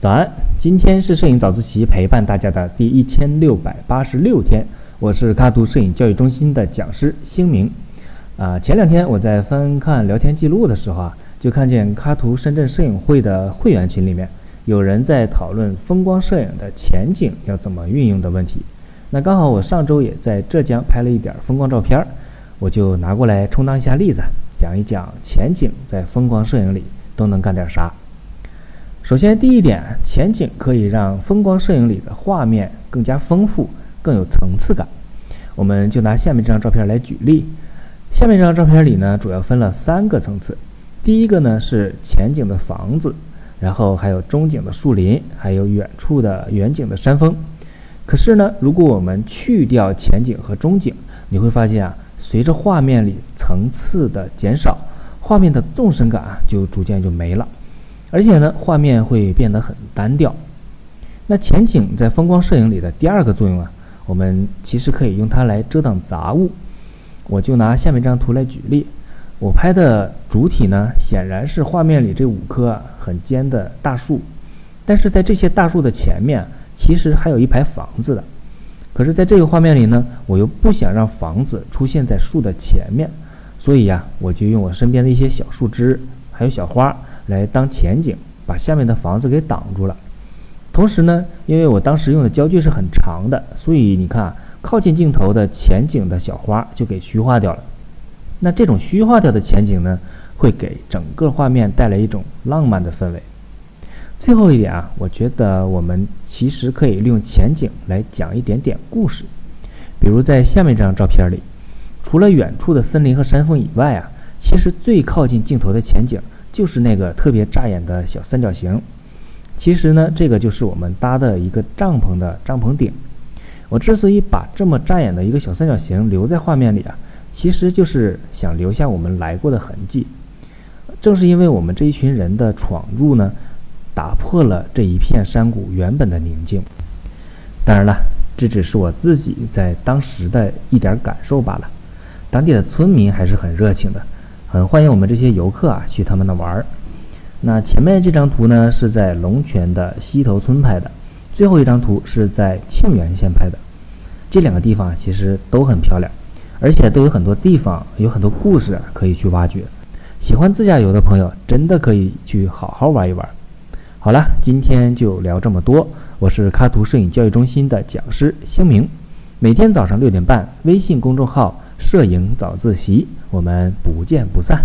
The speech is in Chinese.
早安，今天是摄影早自习陪伴大家的第一千六百八十六天，我是卡图摄影教育中心的讲师星明。啊，前两天我在翻看聊天记录的时候啊，就看见卡图深圳摄影会的会员群里面有人在讨论风光摄影的前景要怎么运用的问题。那刚好我上周也在浙江拍了一点风光照片，我就拿过来充当一下例子，讲一讲前景在风光摄影里都能干点啥。首先，第一点，前景可以让风光摄影里的画面更加丰富，更有层次感。我们就拿下面这张照片来举例。下面这张照片里呢，主要分了三个层次。第一个呢是前景的房子，然后还有中景的树林，还有远处的远景的山峰。可是呢，如果我们去掉前景和中景，你会发现啊，随着画面里层次的减少，画面的纵深感啊就逐渐就没了。而且呢，画面会变得很单调。那前景在风光摄影里的第二个作用啊，我们其实可以用它来遮挡杂物。我就拿下面这张图来举例。我拍的主体呢，显然是画面里这五棵很尖的大树，但是在这些大树的前面，其实还有一排房子的。可是，在这个画面里呢，我又不想让房子出现在树的前面，所以呀，我就用我身边的一些小树枝，还有小花。来当前景，把下面的房子给挡住了。同时呢，因为我当时用的焦距是很长的，所以你看，靠近镜头的前景的小花就给虚化掉了。那这种虚化掉的前景呢，会给整个画面带来一种浪漫的氛围。最后一点啊，我觉得我们其实可以利用前景来讲一点点故事。比如在下面这张照片里，除了远处的森林和山峰以外啊，其实最靠近镜头的前景。就是那个特别扎眼的小三角形，其实呢，这个就是我们搭的一个帐篷的帐篷顶。我之所以把这么扎眼的一个小三角形留在画面里啊，其实就是想留下我们来过的痕迹。正是因为我们这一群人的闯入呢，打破了这一片山谷原本的宁静。当然了，这只是我自己在当时的一点感受罢了。当地的村民还是很热情的。很欢迎我们这些游客啊去他们那玩儿。那前面这张图呢是在龙泉的西头村拍的，最后一张图是在庆元县拍的。这两个地方其实都很漂亮，而且都有很多地方有很多故事可以去挖掘。喜欢自驾游的朋友真的可以去好好玩一玩。好了，今天就聊这么多。我是喀图摄影教育中心的讲师星明，每天早上六点半，微信公众号。摄影早自习，我们不见不散。